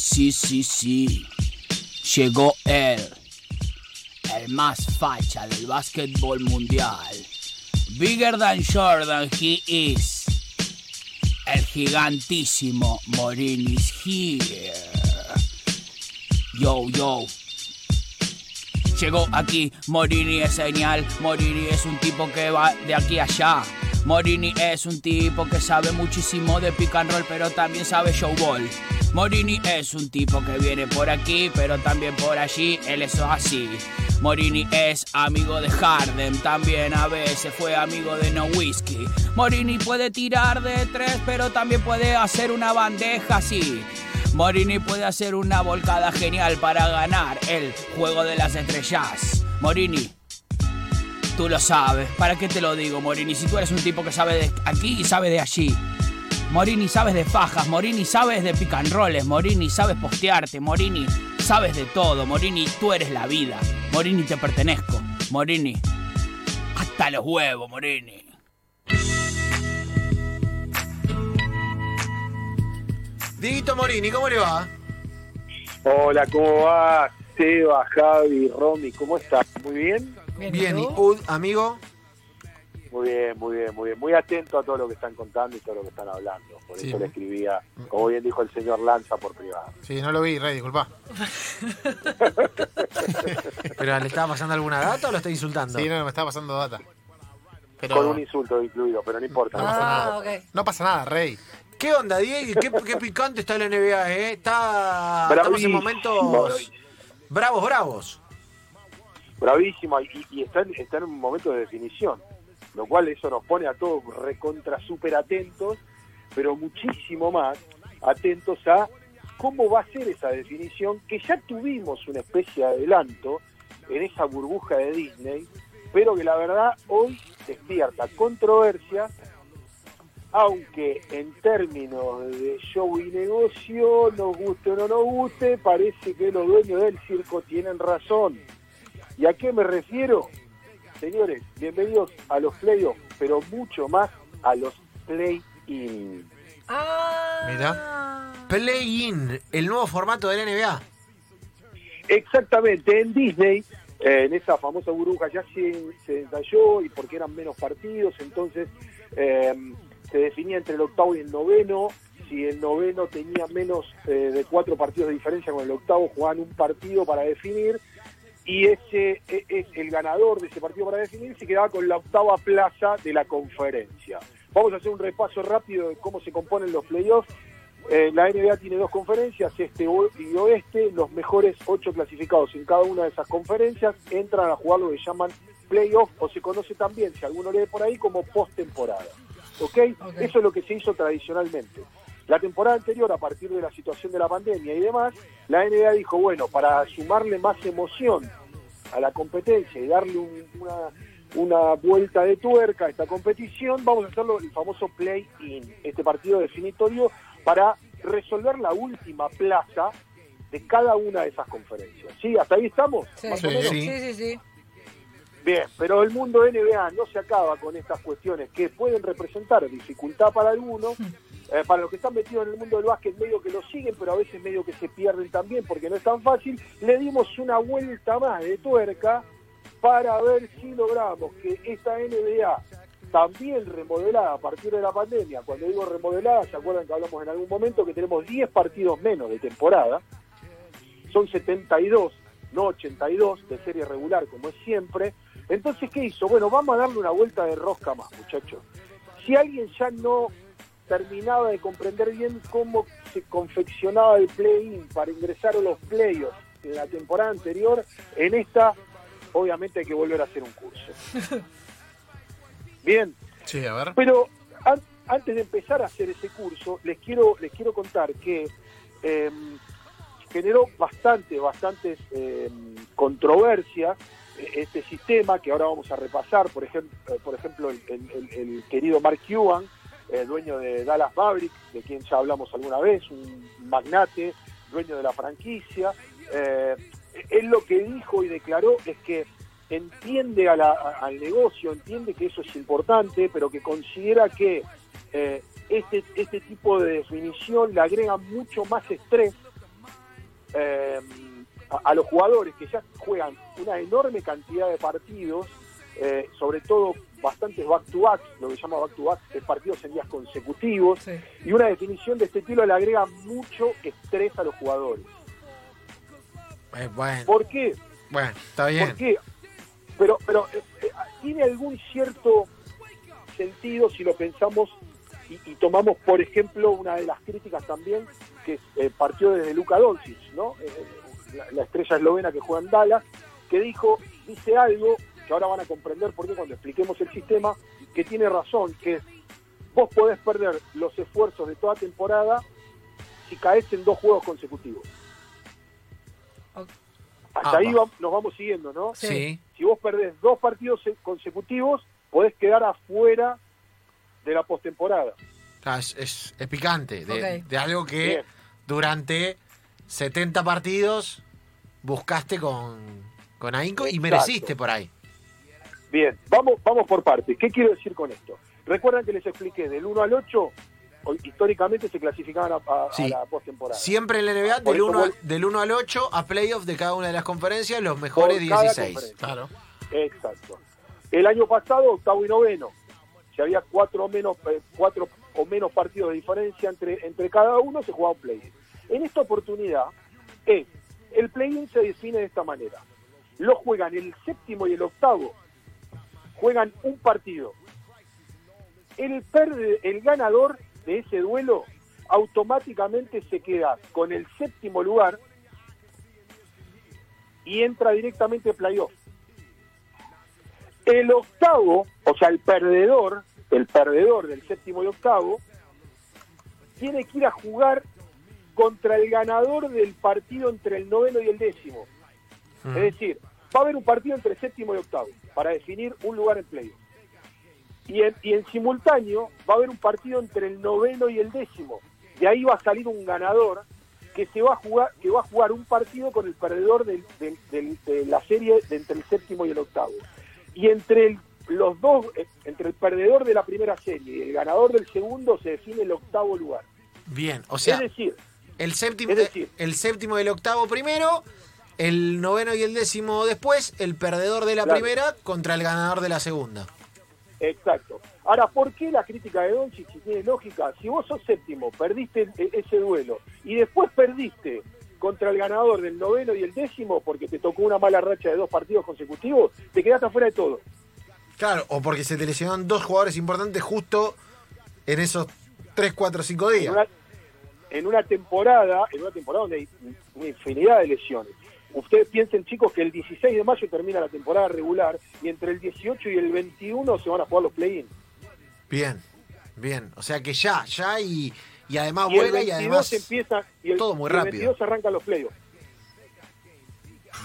Sí, sí, sí. Llegó él. El más facha del básquetbol mundial. Bigger than Jordan he is. El gigantísimo Morini is here. Yo, yo. Llegó aquí, Morini es señal, Morini es un tipo que va de aquí a allá. Morini es un tipo que sabe muchísimo de pick and roll, pero también sabe showball. Morini es un tipo que viene por aquí, pero también por allí, él es así. Morini es amigo de Harden, también a veces fue amigo de No Whiskey. Morini puede tirar de tres, pero también puede hacer una bandeja así. Morini puede hacer una volcada genial para ganar el juego de las estrellas. Morini, tú lo sabes. ¿Para qué te lo digo, Morini? Si tú eres un tipo que sabe de aquí y sabe de allí. Morini sabes de fajas, Morini sabes de rolls, Morini sabes postearte, Morini sabes de todo, Morini tú eres la vida, Morini te pertenezco, Morini hasta los huevos, Morini. Dieguito Morini, ¿cómo le va? Hola, ¿cómo va? Seba, Javi, Romy, ¿cómo estás? ¿Muy bien? Bien, y Ud, amigo. Muy bien, muy bien, muy bien. Muy atento a todo lo que están contando y todo lo que están hablando. Por Sí. eso le escribía, como bien dijo el señor Lanza, por privado. Sí, no lo vi, Rey, disculpa. ¿Pero le estaba pasando alguna data o lo está insultando? Sí, no, me estaba pasando data. Pero Con un insulto incluido, pero no importa. no pasa nada. Ah, ok. no pasa nada, Rey. ¿Qué onda, Diego? ¿Qué, qué picante está la NBA, eh? Está, estamos en Bravísimo, momentos bravísimo. bravos, bravos. Bravísima y, y está, en- está en un momento de definición, lo cual eso nos pone a todos recontra súper atentos, pero muchísimo más atentos a cómo va a ser esa definición, que ya tuvimos una especie de adelanto en esa burbuja de Disney, pero que la verdad hoy despierta controversia, aunque en términos de show y negocio, nos guste o no nos guste, parece que los dueños del circo tienen razón. ¿Y a qué me refiero? Señores, bienvenidos a los playoffs, pero mucho más a los play-in. Ah. Mira. Play-in, el nuevo formato de la NBA. Exactamente, en Disney, eh, en esa famosa burbuja ya se, se ensayó y porque eran menos partidos, entonces eh, se definía entre el octavo y el noveno. Si el noveno tenía menos eh, de cuatro partidos de diferencia con el octavo, jugaban un partido para definir y ese e- es el ganador de ese partido para definir se quedaba con la octava plaza de la conferencia. Vamos a hacer un repaso rápido de cómo se componen los playoffs. Eh, la NBA tiene dos conferencias, este y oeste. Los mejores ocho clasificados en cada una de esas conferencias entran a jugar lo que llaman playoff o se conoce también, si alguno lee por ahí, como postemporada. ¿Ok? Eso es lo que se hizo tradicionalmente. La temporada anterior, a partir de la situación de la pandemia y demás, la NBA dijo, bueno, para sumarle más emoción a la competencia y darle un- una, una vuelta de tuerca a esta competición, vamos a hacerlo el famoso play-in, este partido definitorio para resolver la última plaza de cada una de esas conferencias. ¿Sí? ¿Hasta ahí estamos? Sí. Más o Sí. menos. Sí, sí, sí. Bien, pero el mundo NBA no se acaba con estas cuestiones que pueden representar dificultad para algunos, eh, para los que están metidos en el mundo del básquet medio que lo siguen, pero a veces medio que se pierden también porque no es tan fácil, le dimos una vuelta más de tuerca para ver si logramos que esta NBA también remodelada a partir de la pandemia, cuando digo remodelada, se acuerdan que hablamos en algún momento que tenemos 10 partidos menos de temporada, son 72, no 82 de serie regular como es siempre. Entonces, ¿qué hizo? Bueno, vamos a darle una vuelta de rosca más, muchachos. Si alguien ya no terminaba de comprender bien cómo se confeccionaba el play-in para ingresar a los playoffs en la temporada anterior, en esta obviamente hay que volver a hacer un curso. Bien, Sí, a ver. pero an- antes de empezar a hacer ese curso, les quiero, les quiero contar que eh, generó bastante, bastantes eh, controversia eh, este sistema que ahora vamos a repasar, por ejemplo, por ejemplo el, el- el- el querido Mark Cuban, eh, dueño de Dallas Mavericks, de quien ya hablamos alguna vez, un magnate, dueño de la franquicia. Eh, él lo que dijo y declaró es que entiende a la- al negocio, entiende que eso es importante, pero que considera que eh, este, este tipo de definición le agrega mucho más estrés eh, a los jugadores que ya juegan una enorme cantidad de partidos, eh, sobre todo bastantes back-to-back, lo que se llama back-to-back, es partidos en días consecutivos, Sí. y una definición de este estilo le agrega mucho estrés a los jugadores. Eh, bueno, ¿Por qué? bueno, está bien. ¿Por qué? Pero, pero eh, eh, tiene algún cierto sentido si lo pensamos y, y tomamos, por ejemplo, una de las críticas también que eh, partió desde Luka Doncic, ¿no? La, la estrella eslovena que juega en Dallas, que dijo, dice algo que ahora van a comprender por qué cuando expliquemos el sistema, que tiene razón, que es, vos podés perder los esfuerzos de toda temporada si caes en dos juegos consecutivos. Hasta Ah, ahí va. nos vamos siguiendo, ¿no? Sí. si vos perdés dos partidos se- consecutivos, podés quedar afuera de la postemporada. Ah, es, es- es picante, de, algo que Bien. durante 70 partidos buscaste con, con ahínco y Exacto. mereciste por ahí. Bien, vamos, vamos por partes. ¿Qué quiero decir con esto? Recuerdan que les expliqué, del 1 al 8, o- históricamente se clasificaban a, a- a Sí. la postemporada. Siempre en la NBA, del eso 1, vos- del 1 al 8, a playoff de cada una de las conferencias, los mejores Por cada 16. conferencia. Claro. Exacto. El año pasado, octavo y noveno. Si había cuatro o menos, eh, cuatro o menos partidos de diferencia entre, entre cada uno, se jugaba un play-in. En esta oportunidad, es, el play-in se define de esta manera. Lo juegan el séptimo y el octavo. Juegan un partido. El, perde- el ganador de ese duelo automáticamente se queda con el séptimo lugar y entra directamente playoff. El octavo, o sea, el perdedor, el perdedor del séptimo y octavo, tiene que ir a jugar contra el ganador del partido entre el noveno y el décimo. Mm. Es decir, va a haber un partido entre séptimo y octavo para definir un lugar en playoff. Y en, y en simultáneo va a haber un partido entre el noveno y el décimo. De ahí va a salir un ganador que se va a jugar, que va a jugar un partido con el perdedor del- del- del- de la serie de entre el séptimo y el octavo. Y entre el- los dos, eh, entre el perdedor de la primera serie y el ganador del segundo se define el octavo lugar. Bien, o sea, es decir, el séptimo, es decir- el séptimo y el octavo primero, el noveno y el décimo después, el perdedor de la Claro. primera contra el ganador de la segunda. Exacto. Ahora, ¿por qué la crítica de Doncic si tiene lógica? Si vos sos séptimo, perdiste e- ese duelo y después perdiste contra el ganador del noveno y el décimo porque te tocó una mala racha de dos partidos consecutivos, te quedaste afuera de todo. Claro, o porque se te lesionaron dos jugadores importantes justo en esos 3, 4, 5 En días. una, en una temporada, en una temporada donde hay una infinidad de lesiones. Ustedes piensen, chicos, que el 16 de mayo termina la temporada regular y entre el 18 y el 21 se van a jugar los play-in. Bien, bien. O sea que ya, ya y, y además y el vuela 22 y además... empieza y el, todo muy y el rápido. 22 arrancan los playoffs.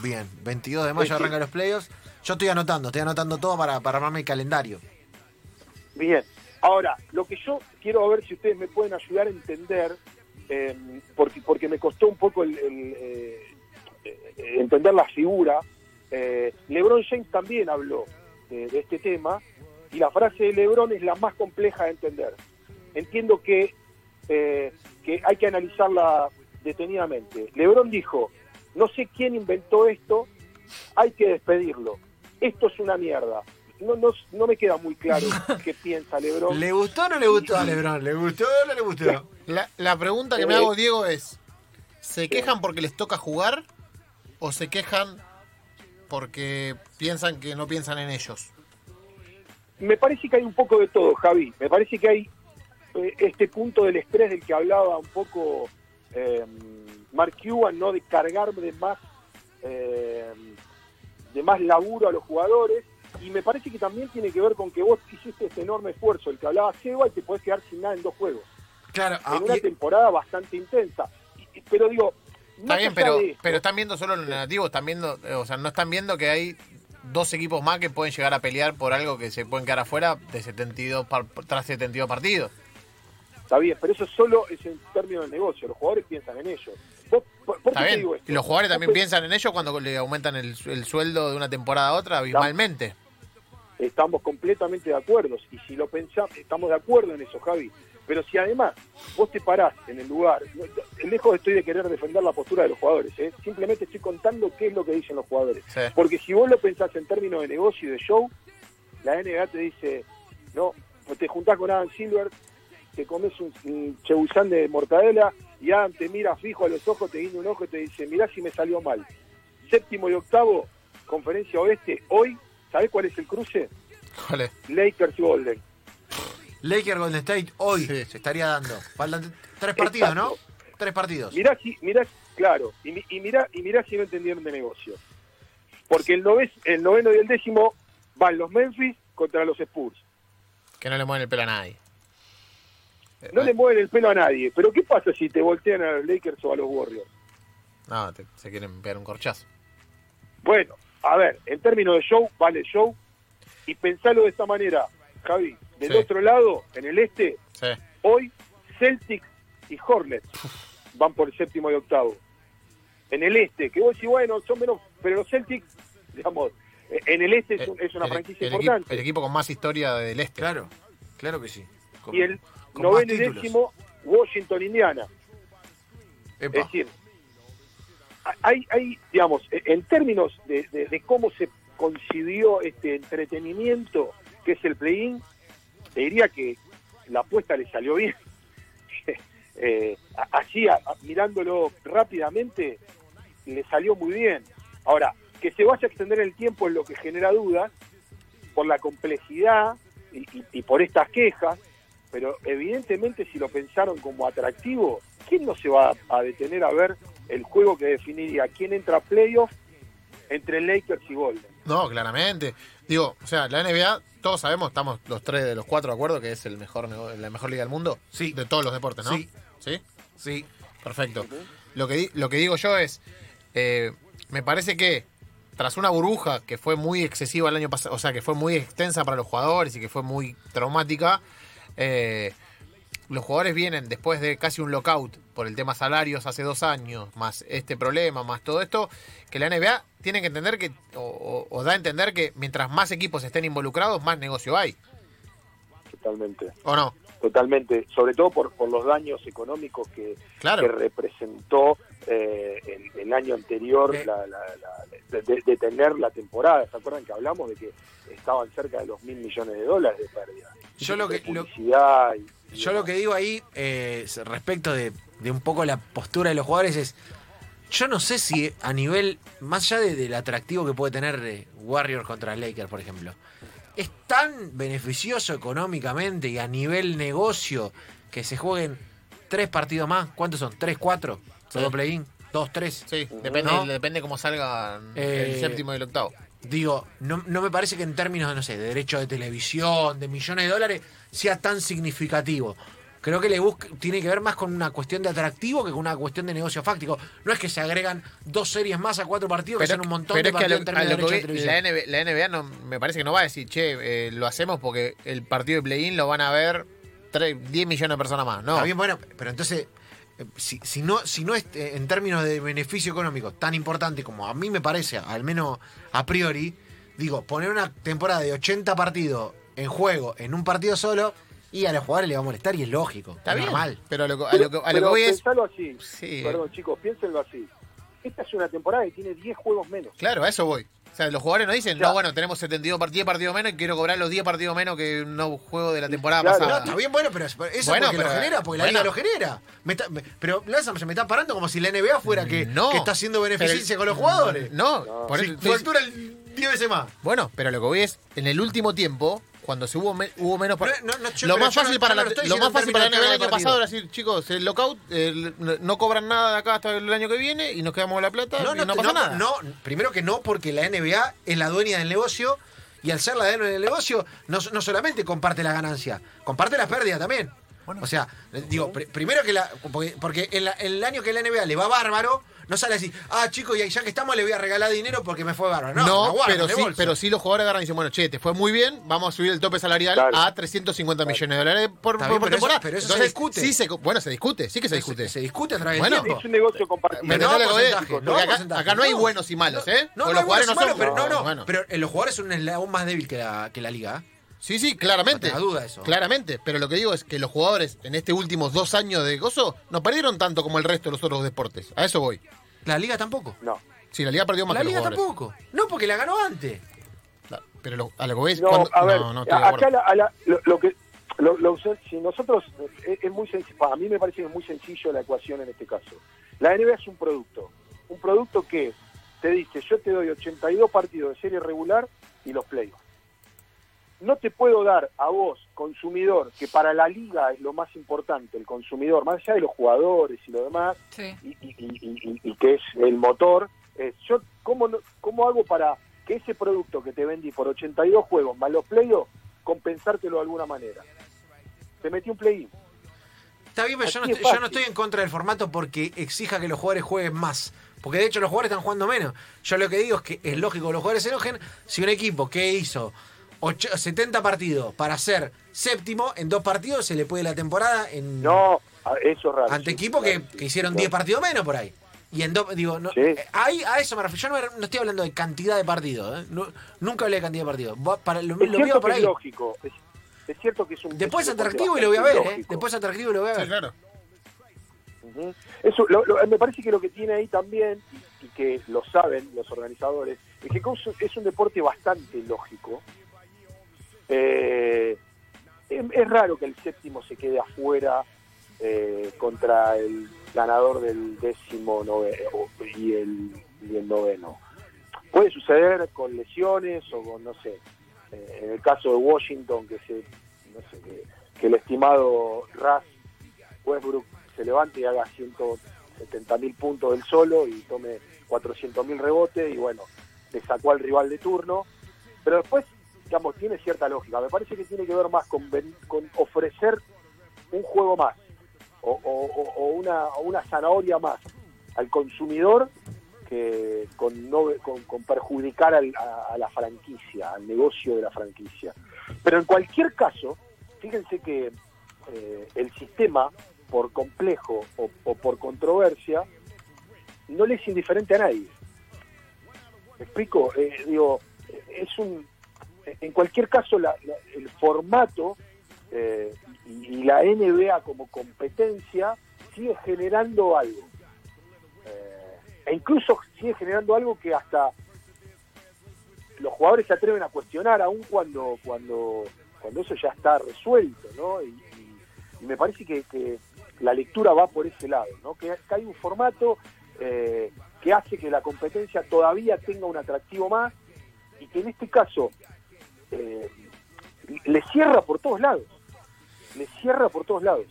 Bien, 22 de mayo Sí, sí. arrancan los playoffs. Yo estoy anotando, estoy anotando todo para, para armarme el calendario. Bien. Ahora, lo que yo quiero ver si ustedes me pueden ayudar a entender, eh, porque, porque me costó un poco el, el, eh, entender la figura. eh, LeBron James también habló de, de este tema y la frase de LeBron es la más compleja de entender. Entiendo que, eh, que hay que analizarla detenidamente. LeBron dijo, no sé quién inventó esto, hay que despedirlo. Esto es una mierda. No, no, no me queda muy claro qué piensa LeBron. ¿Le gustó o no le gustó a Lebron? ¿Le gustó o no le gustó? La, la pregunta que me Eh, hago, Diego, es: ¿se quejan porque les toca jugar o se quejan porque piensan que no piensan en ellos? Me parece que hay un poco de todo, Javi. Me parece que hay eh, este punto del estrés del que hablaba un poco eh, Mark Cuban, ¿no? De cargar de más, eh, de más laburo a los jugadores. Y me parece que también tiene que ver con que vos hiciste este enorme esfuerzo, el que hablaba Seba, y te podés quedar sin nada en dos juegos. Claro, ah, En una y- temporada bastante intensa. Y- y- pero digo, Está bien, pero, pero están viendo solo lo negativo, están viendo, eh, o sea, no están viendo que hay dos equipos más que pueden llegar a pelear por algo que se pueden quedar afuera de 72 par- tras 72 partidos. Está bien, pero eso solo es en términos del negocio. Los jugadores piensan en ello. ¿Por, por- por Está qué te bien. digo esto? Y los jugadores también piensan en ello cuando le aumentan el, el sueldo de una temporada a otra abismalmente. Estamos completamente de acuerdo. Y si lo pensamos, estamos de acuerdo en eso, Javi. Pero si además vos te parás en el lugar, no- lejos estoy de querer defender la postura de los jugadores, ¿eh? simplemente estoy contando qué es lo que dicen los jugadores. Sí. Porque si vos lo pensás en términos de negocio y de show, la NBA te dice, no, te juntás con Adam Silver, te comes un, un de mortadela y Adam te mira fijo a los ojos, te guiña un ojo y te dice, mirá si me salió mal. Séptimo y octavo, conferencia oeste, hoy, ¿sabés cuál es el cruce? ¿Cuál es? Lakers y Golden. Lakers Golden State hoy Sí. se estaría dando. Faltan tres partidos, ¿no? Tres partidos. Mirá si, mirá, claro, y, y mirá, y mirá si no entendieron de negocio. Porque el, nove- el noveno y el décimo van los Memphis contra los Spurs. Que no le mueven el pelo a nadie. No le mueven el pelo a nadie. Pero ¿qué pasa si te voltean a los Lakers o a los Warriors? No, te- se quieren pegar un corchazo. Bueno, a ver, en términos de show, vale show. Y pensalo de esta manera, Javi. Del Sí. otro lado, en el este, Sí. hoy Celtics y Hornets van por el séptimo y octavo. En el este, que vos decís, bueno, son menos, pero los Celtics, digamos, en el este es, un- es una El- franquicia el equi- importante. el equipo con más historia del este. Claro, claro que sí. Con- y el noveno y décimo, Washington, Indiana. Epa. Es decir, hay, hay digamos, en términos de, de- de cómo se concibió este entretenimiento que es el play-in, te diría que la apuesta le salió bien. Eh, así, mirándolo rápidamente, le salió muy bien. Ahora, que se vaya a extender el tiempo es lo que genera dudas, por la complejidad y por estas quejas, pero evidentemente si lo pensaron como atractivo, ¿quién no se va a, a detener a ver el juego que definiría quién entra a playoff entre Lakers y Golden? No, claramente. Digo, o sea, la NBA, todos sabemos, estamos los tres de los cuatro de acuerdo que es el mejor la mejor liga del mundo. Sí. De todos los deportes, ¿no? Sí. ¿Sí? Sí. Perfecto. Lo que, lo que digo yo es, eh, me parece que tras una burbuja que fue muy excesiva el año pasado, o sea, que fue muy extensa para los jugadores y que fue muy traumática, eh, los jugadores vienen después de casi un lockout por el tema salarios hace dos años, más este problema, más todo esto, que la NBA tiene que entender que, o, o- da a entender que mientras más equipos estén involucrados, más negocio hay, Totalmente. ¿o no? Totalmente, sobre todo por, por los daños económicos que, Claro. que representó eh, el, el año anterior la, la- la- de, tener la temporada. ¿Se acuerdan que hablamos de que estaban cerca de los mil millones de dólares de pérdida? Yo lo que- De lo- publicidad y- y Yo lo que digo ahí, eh, respecto de, de un poco la postura de los jugadores, es. Yo no sé si a nivel, más allá de- del atractivo que puede tener eh, Warriors contra Lakers, por ejemplo, es tan beneficioso económicamente y a nivel negocio que se jueguen tres partidos más. ¿Cuántos son? ¿Tres, cuatro? Todo Sí. play-in. ¿Dos, tres? Sí, depende, ¿No? depende cómo salga Eh, el séptimo y el octavo. Digo, no, no me parece que en términos de, no sé, de derecho de televisión, de millones de dólares, sea tan significativo. Creo que le busca, tiene que ver más con una cuestión de atractivo que con una cuestión de negocio fáctico. No es que se agregan dos series más a cuatro partidos, que son un montón de pero es que a partidos lo- en términos a de que vi- la, NBA, la NBA no, me parece que no va a decir, che, eh, lo hacemos porque el partido de play-in lo van a ver tres- 10 millones de personas más. No, Está bien, bueno, pero entonces, eh, si, si no, si no es eh, en términos de beneficio económico tan importante como a mí me parece, al menos a priori, digo, poner una temporada de 80 partidos en juego en un partido solo y a los jugadores les va a molestar y es lógico, está es bien. normal. Pero a lo, que- a lo que, a lo que pero voy es. pensalo así. Sí. Perdón, chicos, piénsenlo así. Esta es una temporada que tiene 10 juegos menos. Claro, a eso voy. O sea, los jugadores no dicen, Claro. no, bueno, tenemos 72 part- 10 partidos menos y quiero cobrar los 10 partidos menos que un no juego de la temporada Claro. No, pasada. está bien, bueno, pero eso Bueno, porque pero- lo genera, porque la bueno. liga lo genera. Me está- me- pero Lázaro se me está parando como si la NBA fuera que, No. que está haciendo beneficencia Pero- con los jugadores. No, No. por Si eso factura el 10 veces más. Bueno, pero lo que voy es, en el último tiempo, cuando se hubo, me- hubo menos... par- No, no, yo- lo más fácil para la, lo más fácil para el año partido. pasado era decir, chicos, el lockout, no- cobran nada de acá hasta el año que viene y nos quedamos con la plata No, y no, no, no, pasa nada. no, primero que no, porque la NBA es la dueña del negocio y al ser la dueña del negocio, no, no solamente comparte la ganancia, comparte las pérdidas también. O sea, digo, pr- primero que la. Porque, porque en, la- en el año que la NBA le va bárbaro, no sale así, ah, chicos, y ya que estamos le voy a regalar dinero porque me fue bárbaro. No, No, guardan pero sí, pero sí los jugadores agarran y dicen, bueno, che, te fue muy bien, vamos a subir el tope salarial Claro. a 350 millones de dólares por, Está por- bien, por pero eso- temporada. pero eso se discute. Sí se, bueno, se discute, sí que se discute. Se, se discute a través Bueno, tiempo. Es un negocio compartido. ¿Me Pero no decir? no Porque acá, no hay no. buenos y malos, ¿eh? No, no, los jugadores no son... pero no, no, Bueno. pero eh, los jugadores son un eslabón más débil que la, que la liga. ¿eh? Sí, sí, claramente. No duda eso. Claramente. Pero lo que digo es que los jugadores en este últimos dos años de gozo no perdieron tanto como el resto de los otros deportes. A eso voy. La liga tampoco. No. Sí, la liga perdió más La que los liga jugadores. tampoco. No, porque la ganó antes. La- Pero lo- a lo que ves, No, cuando- a ver, no, no estoy de acá acuerdo. la- a la- lo, lo que lo, lo- si nosotros es, es muy sencillo, a mí me parece que es muy sencillo la ecuación en este caso. La NBA es un producto, un producto que te dice, yo te doy 82 partidos de serie regular y los playoffs. No te puedo dar a vos, consumidor, que para la liga es lo más importante, el consumidor, más allá de los jugadores y lo demás, Sí. y, y- y- y- y que es el motor, es yo cómo, no- cómo hago para que ese producto que te vendí por 82 juegos más los playoffs, compensártelo de alguna manera. Te metí un play-in. Está bien, pero yo no, es yo no estoy en contra del formato porque exija que los jugadores jueguen más. Porque de hecho los jugadores están jugando menos. Yo lo que digo es que es lógico que los jugadores se enojen si un equipo que hizo ocho- 70 partidos para ser séptimo, en dos partidos se le puede la temporada en No, a- eso es raro. ante sí, equipos que, claro, sí, que hicieron claro. 10 partidos menos por ahí. Y en dos, digo, no, Sí. eh, ahí a eso me refiero. Yo no, no estoy hablando de cantidad de partidos. ¿eh? No- nunca hablé de cantidad de partidos. Para, lo, Es lo cierto veo por que ahí. es lógico. Es, es cierto que es un. Después es deporte atractivo y lo voy a ver, ¿eh? Después es atractivo y lo voy a ver. Sí, claro. Ujú. Eso, lo- lo- me parece que lo que tiene ahí también, y, y que lo saben los organizadores, es que es un deporte bastante lógico. Eh, es, raro que el séptimo se quede afuera eh, contra el ganador del décimo nove- o- y, el, y el noveno. Puede suceder con lesiones o con, no sé, eh, en el caso de Washington, que se, no sé, que, que el estimado Ras Westbrook se levante y haga 170 mil puntos del solo y tome 400 mil rebotes y bueno, le sacó al rival de turno. Pero después, digamos, tiene cierta lógica. Me parece que tiene que ver más con, con ofrecer un juego más o, o- o- una, una zanahoria más al consumidor que con, no, con, con perjudicar al- a, a la franquicia, al negocio de la franquicia. Pero en cualquier caso, fíjense que eh, el sistema, por complejo o, o por controversia, no le es indiferente a nadie. ¿Me explico? Eh, digo, es un. En cualquier caso, la- el formato eh, y, la NBA como competencia sigue generando algo. Eh, e incluso sigue generando algo que hasta los jugadores se atreven a cuestionar, aun cuando cuando cuando eso ya está resuelto, ¿no? Y, y- y me parece que, que la lectura va por ese lado, ¿no? Que, que hay un formato eh, que hace que la competencia todavía tenga un atractivo más y que en este caso eh, le cierra por todos lados, le cierra por todos lados.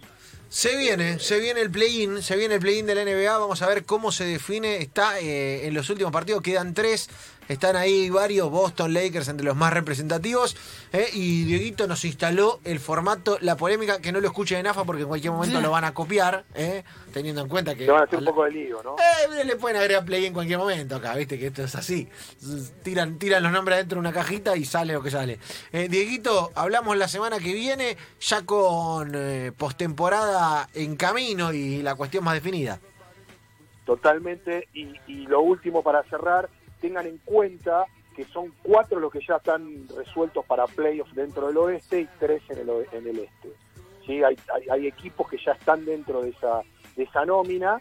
Se viene, se viene el play-in, se viene el play-in de la NBA, vamos a ver cómo se define, está eh, en los últimos partidos, quedan tres, están ahí varios, Boston, Lakers entre los más representativos, eh, y Dieguito nos instaló el formato, la polémica, que no lo escuche en AFA porque en cualquier momento lo van a copiar, eh, teniendo en cuenta que... Le van a hacer un poco de lío, ¿no? eh, le pueden agregar play en cualquier momento acá, viste que esto es así. Tiran, tiran los nombres dentro de una cajita y sale lo que sale. Eh, Dieguito, hablamos la semana que viene, ya con postemporada en camino y la cuestión más definida. Totalmente. Y, y lo último para cerrar, tengan en cuenta que son cuatro los que ya están resueltos para playoffs dentro del oeste y tres en el, en el este. ¿Sí? Hay, hay, hay equipos que ya están dentro de esa, de esa nómina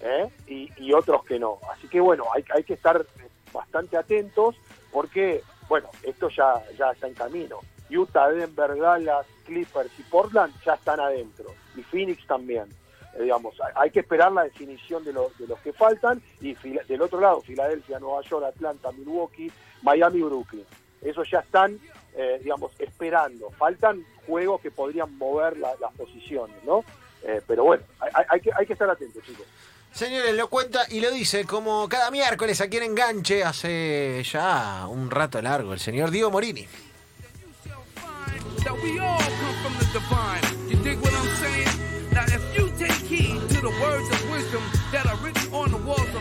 ¿eh? y, y otros que no. Así que bueno, hay, hay que estar bastante atentos porque, bueno, esto ya, ya está en camino. Utah, Denver, Dallas, Clippers y Portland ya están adentro. Y Phoenix también. Eh, digamos, hay, que esperar la definición de, los de los que faltan. Y fila- del otro lado, Filadelfia, Nueva York, Atlanta, Milwaukee, Miami, Brooklyn. Esos ya están, eh, digamos, esperando. Faltan juegos que podrían mover la- las posiciones, ¿no? Eh, pero bueno, hay, hay- hay que, hay que estar atentos, chicos. Señores, lo cuenta y lo dice como cada miércoles aquí en Enganche hace ya un rato largo el señor Diego Morini. The words of wisdom that are written on the life.